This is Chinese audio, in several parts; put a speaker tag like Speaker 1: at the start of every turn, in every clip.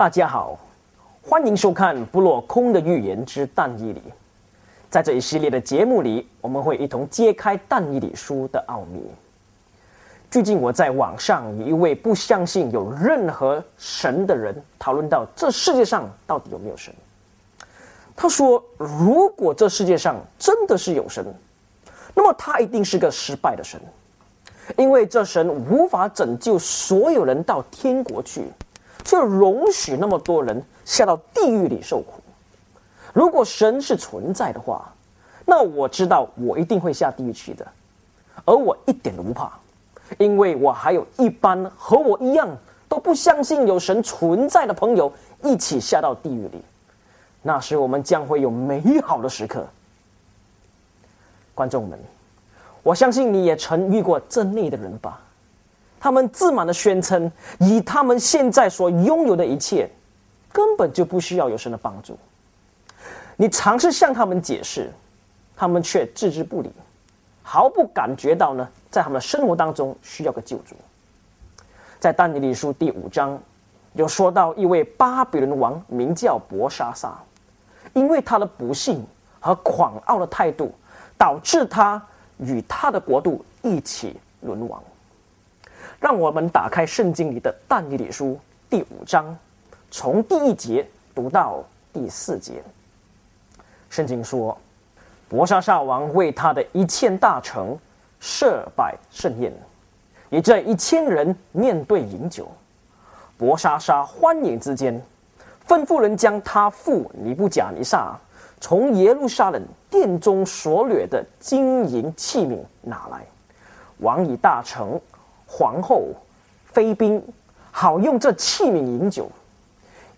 Speaker 1: 大家好，欢迎收看《不落空的预言之但以理》。在这一系列的节目里，我们会一同揭开但以理书的奥秘。最近我在网上与一位不相信有任何神的人讨论到这世界上到底有没有神。他说：“如果这世界上真的是有神，那么他一定是个失败的神，因为这神无法拯救所有人到天国去。”却容许那么多人下到地狱里受苦。如果神是存在的话，那我知道我一定会下地狱去的，而我一点都不怕，因为我还有一般和我一样都不相信有神存在的朋友一起下到地狱里。那时我们将会有美好的时刻。观众们，我相信你也曾遇过这类的人吧。他们自满的宣称，以他们现在所拥有的一切，根本就不需要有神的帮助。你尝试向他们解释，他们却置之不理，毫不感觉到呢，在他们的生活当中需要个救主。在但尼里书第五章，有说到一位巴比伦王名叫伯沙撒，因为他的不幸和狂傲的态度，导致他与他的国度一起沦亡。让我们打开圣经里的但以理书第五章，从第一节读到第四节。圣经说，伯沙沙王为他的一千大臣设摆盛宴，以这一千人面对饮酒。伯沙沙欢饮之间，吩咐人将他父尼布甲尼撒从耶路撒冷殿中所掠的金银器皿拿来，王以大臣。皇后、妃嫔好用这器皿饮酒，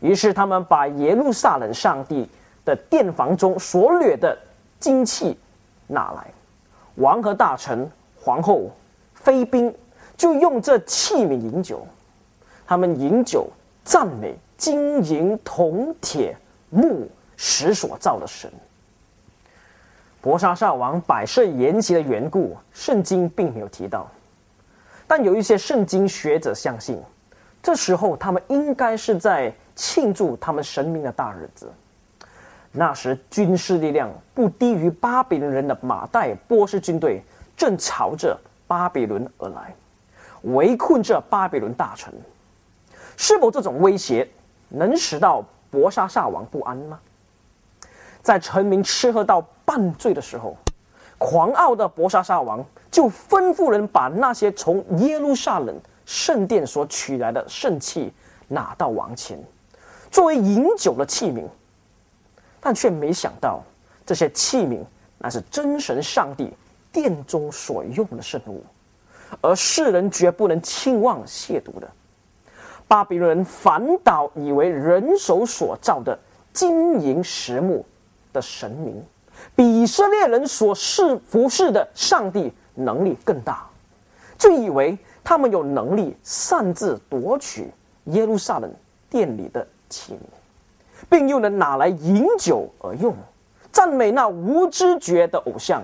Speaker 1: 于是他们把耶路撒冷上帝的殿房中所掠的金器拿来，王和大臣、皇后、妃嫔就用这器皿饮酒，他们饮酒赞美金银铜铁木石所造的神。伯沙撒王摆设筵席的缘故，圣经并没有提到。但有一些圣经学者相信，这时候他们应该是在庆祝他们神明的大日子。那时军事力量不低于巴比伦人的马代波斯军队正朝着巴比伦而来，围困着巴比伦大城。是否这种威胁能使到博沙萨王不安吗？在臣民吃喝到半醉的时候，狂傲的博沙萨王。就吩咐人把那些从耶路撒冷圣殿所取来的圣器拿到王前，作为饮酒的器皿，但却没想到这些器皿乃是真神上帝殿中所用的圣物，而世人绝不能轻妄亵渎的。巴比伦人反倒以为人手所造的金银石木的神明，比以色列人所侍服侍的上帝。能力更大，就以为他们有能力擅自夺取耶路撒冷殿里的器皿，并又能拿来饮酒而用，赞美那无知觉的偶像，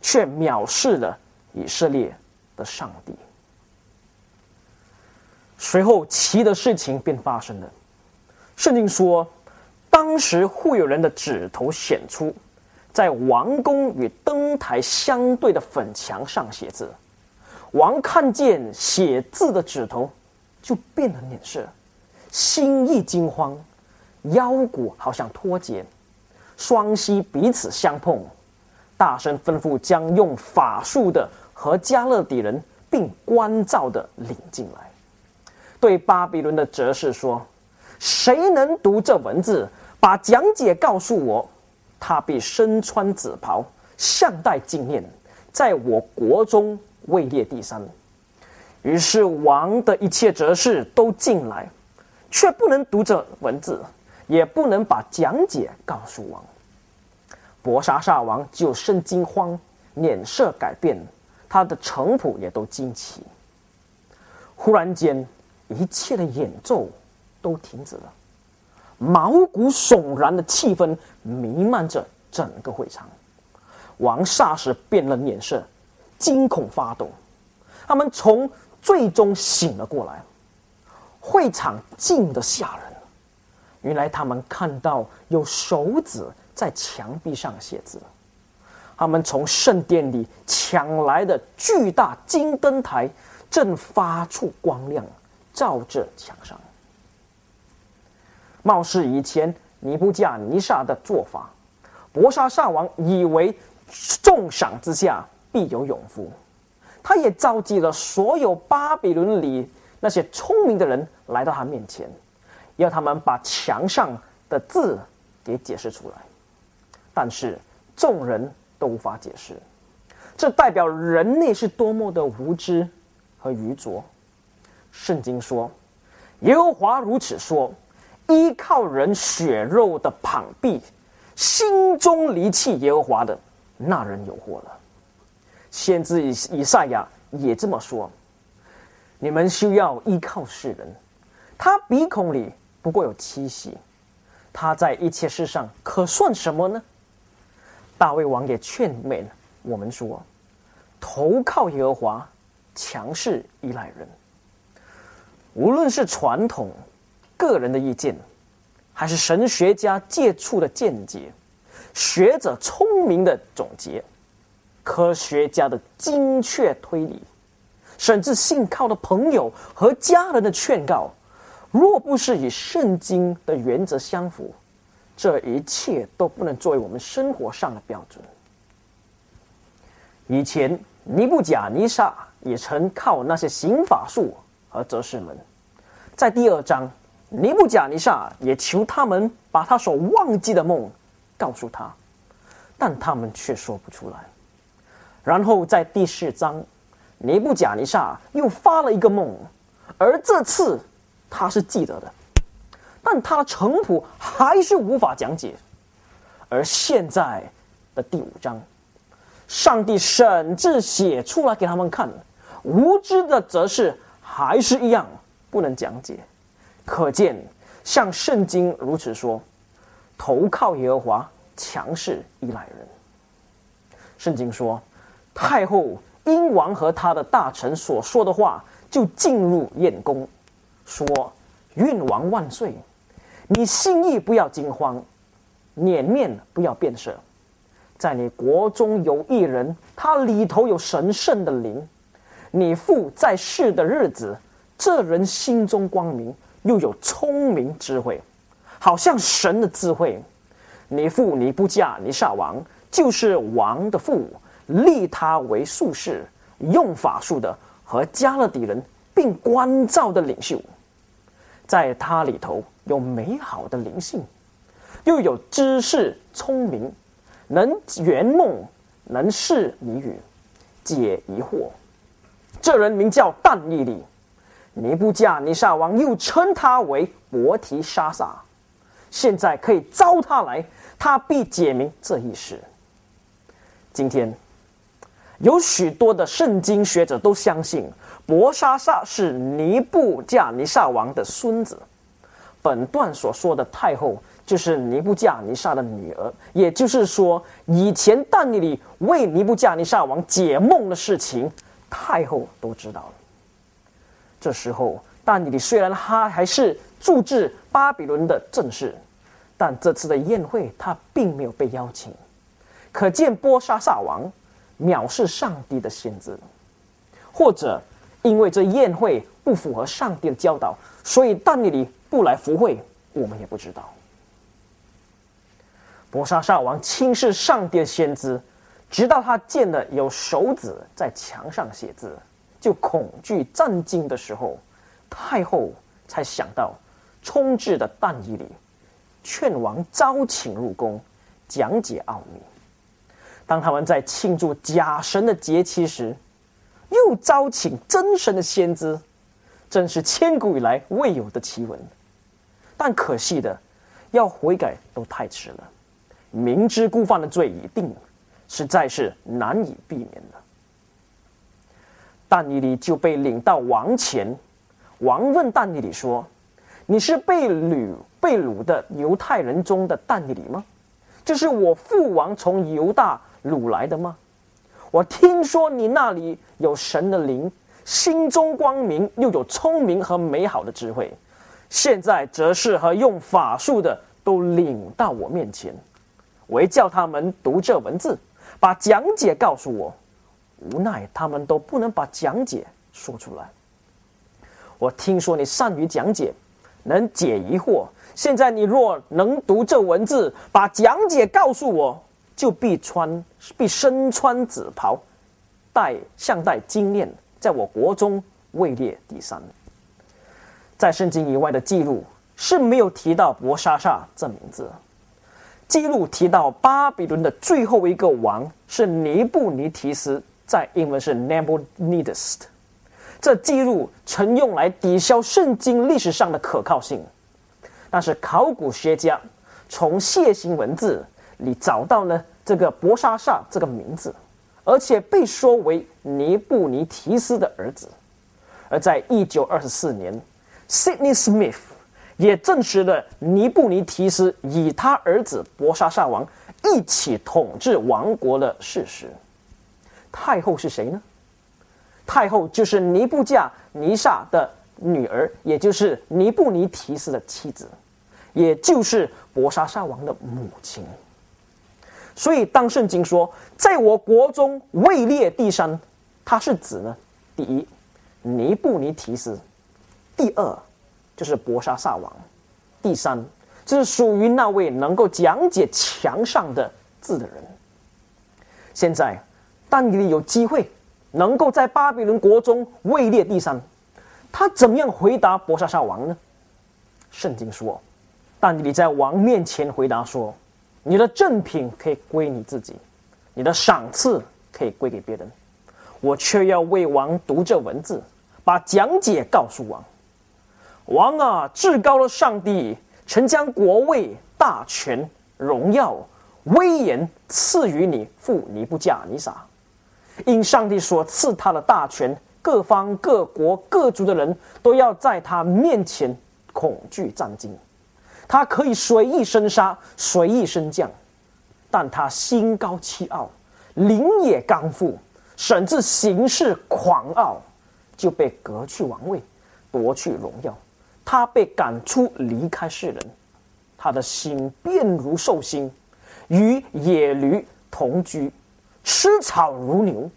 Speaker 1: 却藐视了以色列的上帝。随后，奇的事情便发生了。圣经说，当时会有人的指头显出。在王宫与灯台相对的粉墙上写字，王看见写字的指头，就变了脸色，心意惊慌，腰骨好像脱节，双膝彼此相碰，大声吩咐将用法术的和加勒底人并关照的领进来，对巴比伦的哲士说：“谁能读这文字，把讲解告诉我。”他必身穿紫袍，项戴金链，在我国中位列第三。于是王的一切哲士都进来，却不能读这文字，也不能把讲解告诉王。博沙撒王就生惊慌，脸色改变，他的臣仆也都惊奇。忽然间，一切的演奏都停止了。毛骨悚然的气氛弥漫着整个会场，王霎时变了脸色，惊恐发抖。他们从最终醒了过来，会场静得吓人，原来他们看到有手指在墙壁上写字。他们从圣殿里抢来的巨大金灯台正发出光亮，照着墙上。貌似以前尼布加尼撒的做法，博沙萨王以为重赏之下必有勇夫，他也召集了所有巴比伦里那些聪明的人来到他面前，要他们把墙上的字给解释出来。但是众人都无法解释，这代表人类是多么的无知和愚拙。圣经说：“耶和华如此说。”依靠人血肉的膀臂，心中离弃耶和华的那人有祸了。先知以以赛亚也这么说：“你们需要依靠世人，他鼻孔里不过有七息，他在一切事上可算什么呢？”大卫王也劝勉我们说：“投靠耶和华，强势依赖人，无论是传统。”个人的意见，还是神学家接触的见解，学者聪明的总结，科学家的精确推理，甚至信靠的朋友和家人的劝告，若不是与圣经的原则相符，这一切都不能作为我们生活上的标准。以前尼布甲尼撒也曾靠那些行法术和哲士们，在第二章。尼布甲尼撒也求他们把他所忘记的梦告诉他，但他们却说不出来。然后在第四章，尼布甲尼撒又发了一个梦，而这次他是记得的，但他的程谱还是无法讲解。而现在的第五章，上帝甚至写出来给他们看，无知的则是还是一样不能讲解。可见，像圣经如此说，投靠耶和华，强势依赖人。圣经说，太后英王和他的大臣所说的话，就进入宴宫，说：“愿王万岁！你心意不要惊慌，脸面不要变色。在你国中有一人，他里头有神圣的灵。你父在世的日子，这人心中光明。”又有聪明智慧，好像神的智慧。你父你不嫁你撒王，就是王的父，立他为术士，用法术的和加勒底人，并关照的领袖。在他里头有美好的灵性，又有知识聪明，能圆梦，能释谜语，解疑惑。这人名叫但伊利。尼布加尼撒王又称他为伯提沙撒，现在可以招他来，他必解明这一事。今天有许多的圣经学者都相信伯沙撒是尼布加尼撒王的孙子。本段所说的太后就是尼布加尼撒的女儿，也就是说，以前但尼里为尼布加尼撒王解梦的事情，太后都知道了。这时候，但尼里虽然他还是驻治巴比伦的正事，但这次的宴会他并没有被邀请，可见波沙萨王藐视上帝的先知，或者因为这宴会不符合上帝的教导，所以但尼里不来赴会，我们也不知道。波沙萨王轻视上帝的先知，直到他见了有手指在墙上写字。就恐惧战惊的时候，太后才想到冲至的但以里，劝王招请入宫，讲解奥秘。当他们在庆祝假神的节期时，又招请真神的先知，真是千古以来未有的奇闻。但可惜的，要悔改都太迟了，明知故犯的罪已定，实在是难以避免的。但尼里就被领到王前，王问但尼里说：“你是被掳被掳的犹太人中的但尼里吗？这是我父王从犹大掳来的吗？我听说你那里有神的灵，心中光明，又有聪明和美好的智慧，现在则是和用法术的都领到我面前，我叫他们读这文字，把讲解告诉我。无奈他们都不能把讲解说出来。我听说你善于讲解，能解疑惑。现在你若能读这文字，把讲解告诉我，就必穿，必身穿紫袍，戴项戴金链，在我国中位列第三。在圣经以外的记录是没有提到博沙萨这名字。记录提到巴比伦的最后一个王是尼布尼提斯。在英文是 Nabonidus，这记录曾用来抵消圣经历史上的可靠性，但是考古学家从楔形文字里找到了这个博沙萨这个名字，而且被说为尼布尼提斯的儿子。而在一九二四年，Sydney Smith 也证实了尼布尼提斯与他儿子博沙萨王一起统治王国的事实。太后是谁呢？太后就是尼布加尼撒的女儿，也就是尼布尼提斯的妻子，也就是博沙萨王的母亲。所以，当圣经说在我国中位列第三，他是指呢，第一，尼布尼提斯；第二，就是博沙萨王；第三，就是属于那位能够讲解墙上的字的人。现在。但以理有机会能够在巴比伦国中位列第三，他怎么样回答博沙萨王呢？圣经说，但你在王面前回答说：“你的赠品可以归你自己，你的赏赐可以归给别人，我却要为王读这文字，把讲解告诉王。王啊，至高的上帝曾将国位、大权、荣耀、威严赐予你父尼布甲尼撒。”因上帝所赐他的大权，各方各国各族的人都要在他面前恐惧战惊。他可以随意生杀，随意升降，但他心高气傲，灵也刚复，甚至行事狂傲，就被革去王位，夺去荣耀。他被赶出，离开世人。他的心变如兽心，与野驴同居。吃草如牛，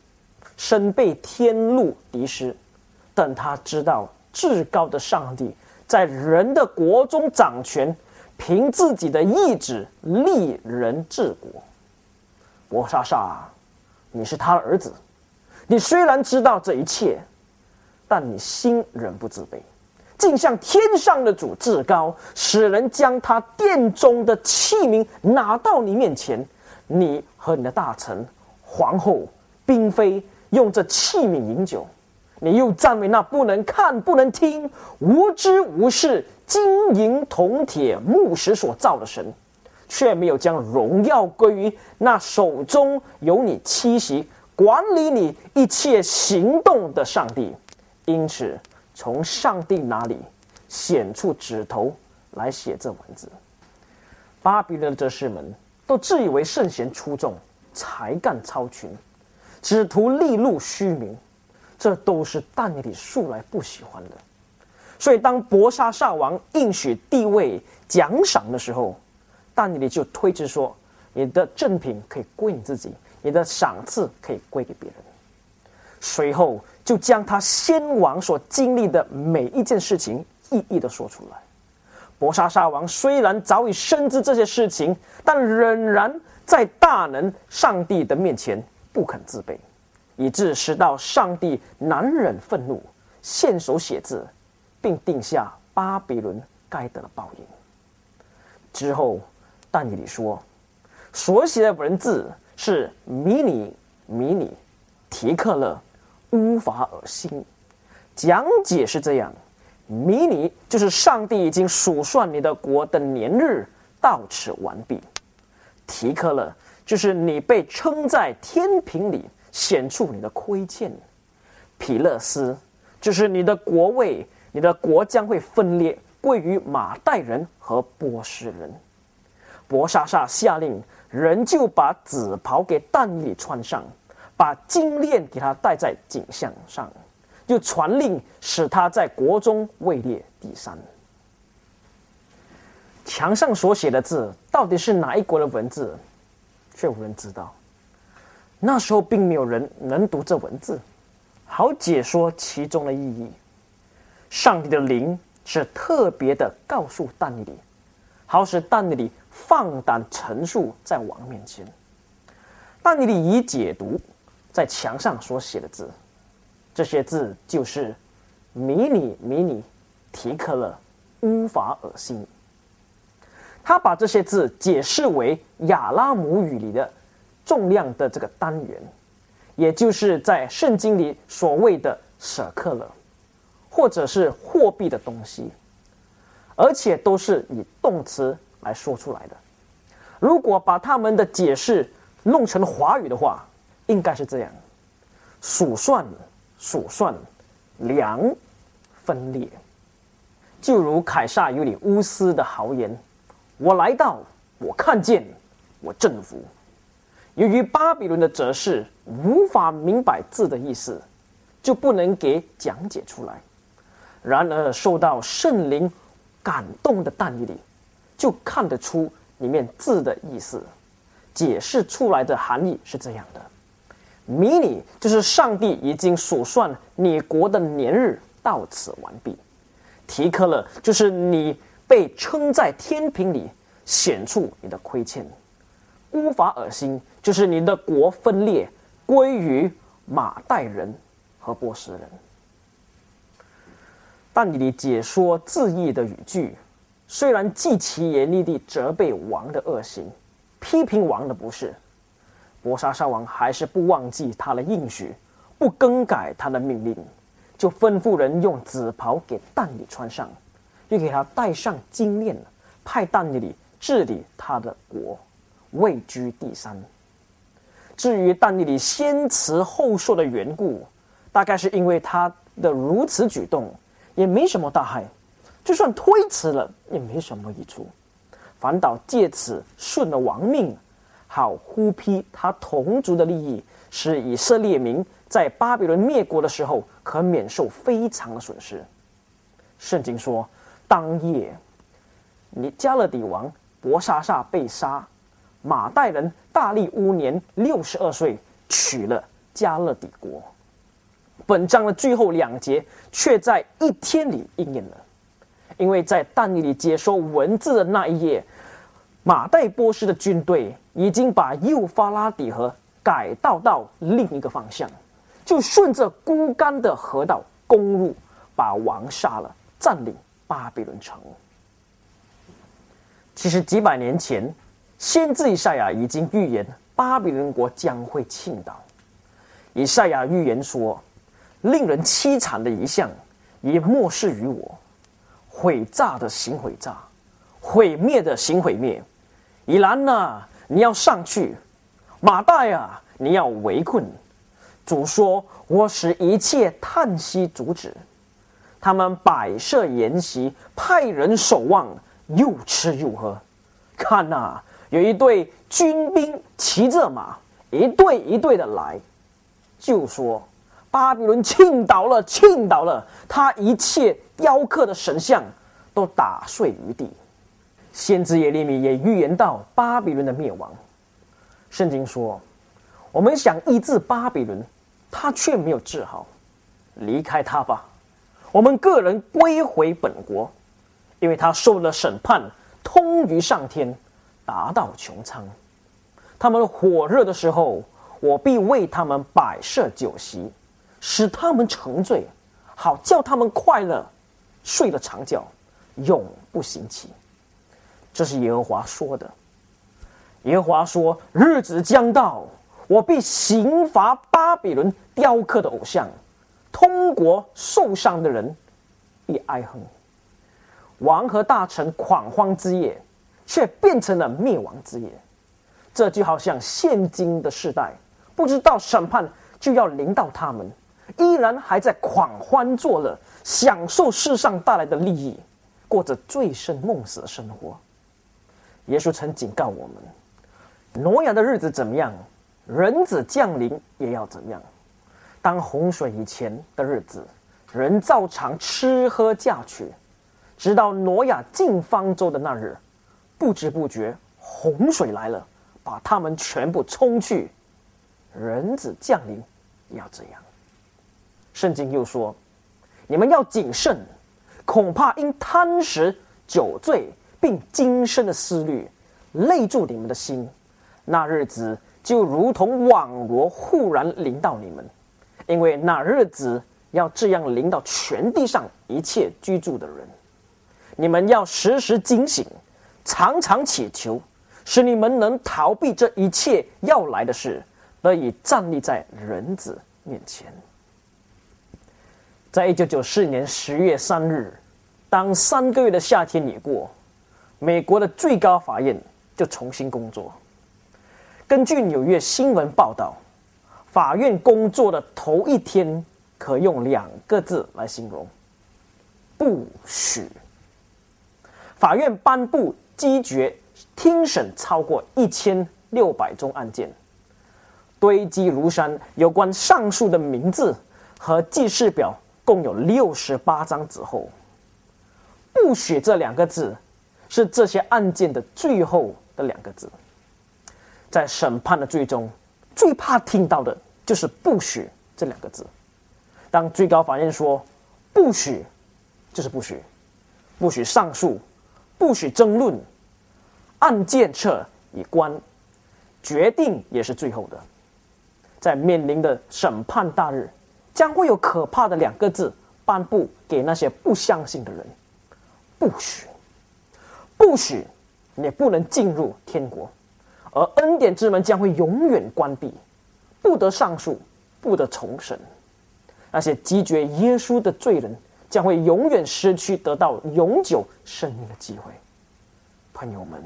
Speaker 1: 身被天路敌失。但他知道至高的上帝在人的国中掌权，凭自己的意志立人治国。博莎莎，你是他的儿子。你虽然知道这一切，但你心仍不自卑，竟向天上的主至高，使人将他殿中的器皿拿到你面前，你和你的大臣。皇后、嫔妃用这器皿饮酒，你又赞美那不能看、不能听、无知无识、金银铜铁木石所造的神，却没有将荣耀归于那手中有你栖息、管理你一切行动的上帝。因此，从上帝那里显出指头来写这文字。巴比伦的哲士们都自以为圣贤出众。才干超群，只图利禄虚名，这都是但以理素来不喜欢的。所以，当博沙萨王应许地位奖赏的时候，但以理就推辞说：“你的赠品可以归你自己，你的赏赐可以归给别人。”随后就将他先王所经历的每一件事情一一的说出来。博沙萨王虽然早已深知这些事情，但仍然。在大能上帝的面前不肯自卑，以致使到上帝难忍愤怒，献手写字，并定下巴比伦该得的报应。之后，但以理说，所写的文字是迷你、迷你、提克勒、乌法尔辛。讲解是这样：迷你就是上帝已经数算你的国的年日，到此完毕。提克勒，就是你被称在天平里显出你的亏欠；皮勒斯，就是你的国位，你的国将会分裂，归于马代人和波斯人。博沙萨下令，人就把紫袍给但以穿上，把金链给他戴在颈项上，就传令使他在国中位列第三。墙上所写的字到底是哪一国的文字，却无人知道。那时候并没有人能读这文字，好解说其中的意义。上帝的灵是特别的告诉但尼里，好使但尼里放胆陈述在王面前。但尼里以解读在墙上所写的字，这些字就是“迷你迷你提克勒乌法尔辛”。他把这些字解释为亚拉姆语里的重量的这个单元，也就是在圣经里所谓的舍克勒，或者是货币的东西，而且都是以动词来说出来的。如果把他们的解释弄成华语的话，应该是这样：数算、数算、量、分裂，就如凯撒与你乌斯的豪言。我来到，我看见，我征服。由于巴比伦的哲士无法明白字的意思，就不能给讲解出来。然而受到圣灵感动的但以里，就看得出里面字的意思，解释出来的含义是这样的：迷你就是上帝已经数算你国的年日到此完毕，提克了就是你。被称在天平里显出你的亏欠，乌法尔心就是你的国分裂归于马代人和波斯人。但你的解说字义的语句，虽然极其严厉地责备王的恶行，批评王的不是，博沙沙王还是不忘记他的应许，不更改他的命令，就吩咐人用紫袍给但你穿上。又给他戴上金链了，派但尼里治理他的国，位居第三。至于但尼里先辞后受的缘故，大概是因为他的如此举动也没什么大害，就算推辞了也没什么益处，反倒借此顺了王命，好呼批他同族的利益，使以色列民在巴比伦灭国的时候可免受非常的损失。圣经说。当夜，你加勒底王博沙萨被杀，马代人大力乌年六十二岁娶了加勒底国。本章的最后两节却在一天里应验了，因为在但尼里接收文字的那一夜，马代波斯的军队已经把幼发拉底河改道到另一个方向，就顺着孤干的河道攻入，把王杀了，占领。巴比伦城。其实几百年前，先知以赛亚已经预言巴比伦国将会倾倒。以赛亚预言说：“令人凄惨的一项，也漠视于我；毁炸的行毁炸，毁灭的行毁灭。以兰呐，你要上去；马代啊，你要围困。主说：我使一切叹息阻止。”他们摆设筵席，派人守望，又吃又喝。看呐，有一队军兵骑着马，一队一队的来，就说巴比伦倾倒了，倾倒了，他一切雕刻的神像都打碎于地。先知耶利米也预言到巴比伦的灭亡。圣经说，我们想医治巴比伦，他却没有治好，离开他吧。我们个人归回本国，因为他受了审判，通于上天，达到穹苍。他们火热的时候，我必为他们摆设酒席，使他们沉醉，好叫他们快乐，睡了长觉，永不醒起。这是耶和华说的。耶和华说：日子将到，我必刑罚巴比伦雕刻的偶像。通国受伤的人必哀恨，王和大臣狂欢之夜，却变成了灭亡之夜。这就好像现今的世代，不知道审判就要临到他们，依然还在狂欢作乐，享受世上带来的利益，过着醉生梦死的生活。耶稣曾警告我们：挪亚的日子怎么样，人子降临也要怎样。当洪水以前的日子，人照常吃喝嫁娶，直到挪亚进方舟的那日，不知不觉洪水来了，把他们全部冲去。人子降临，要这样。圣经又说：“你们要谨慎，恐怕因贪食、酒醉，并今生的思虑，累住你们的心。那日子就如同网罗忽然临到你们，因为那日子要这样临到全地上一切居住的人。你们要时时警醒，常常祈求，使你们能逃避这一切要来的事。”得以站立在人子面前。在一九九四年十月三日，当三个月的夏天已过，美国的最高法院就重新工作。根据纽约新闻报道，法院工作的头一天可用两个字来形容：不许。法院颁布击决听审超过一千六百宗案件。堆积如山，有关上述的名字和记事表共有六十八张纸后，不许这两个字是这些案件的最后的两个字。在审判的最终，最怕听到的就是“不许”这两个字。当最高法院说“不许”，就是不许，不许上诉，不许争论，案件撤已关，决定也是最后的。在面临的审判大日，将会有可怕的两个字颁布给那些不相信的人：不许，不许，你不能进入天国，而恩典之门将会永远关闭，不得上诉，不得重审。那些击决耶稣的罪人将会永远失去得到永久生命的机会。朋友们，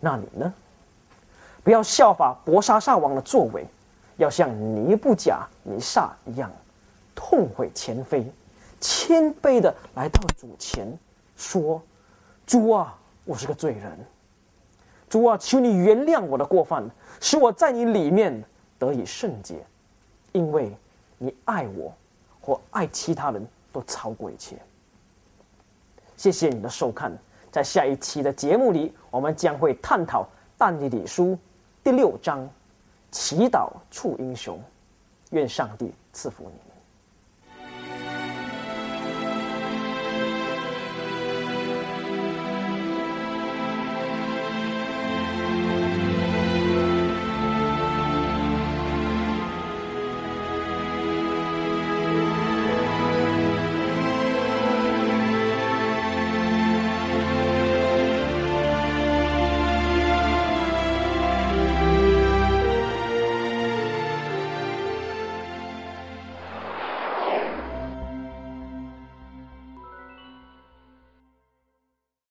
Speaker 1: 那你呢？不要效法博沙萨王的作为。要像尼布甲尼撒一样，痛悔前非，谦卑的来到主前，说：“主啊，我是个罪人。主啊，求你原谅我的过犯，使我在你里面得以圣洁，因为你爱我，或爱其他人都超过一切。”谢谢你的收看，在下一期的节目里，我们将会探讨但以理书第六章。祈祷处英雄，愿上帝赐福你。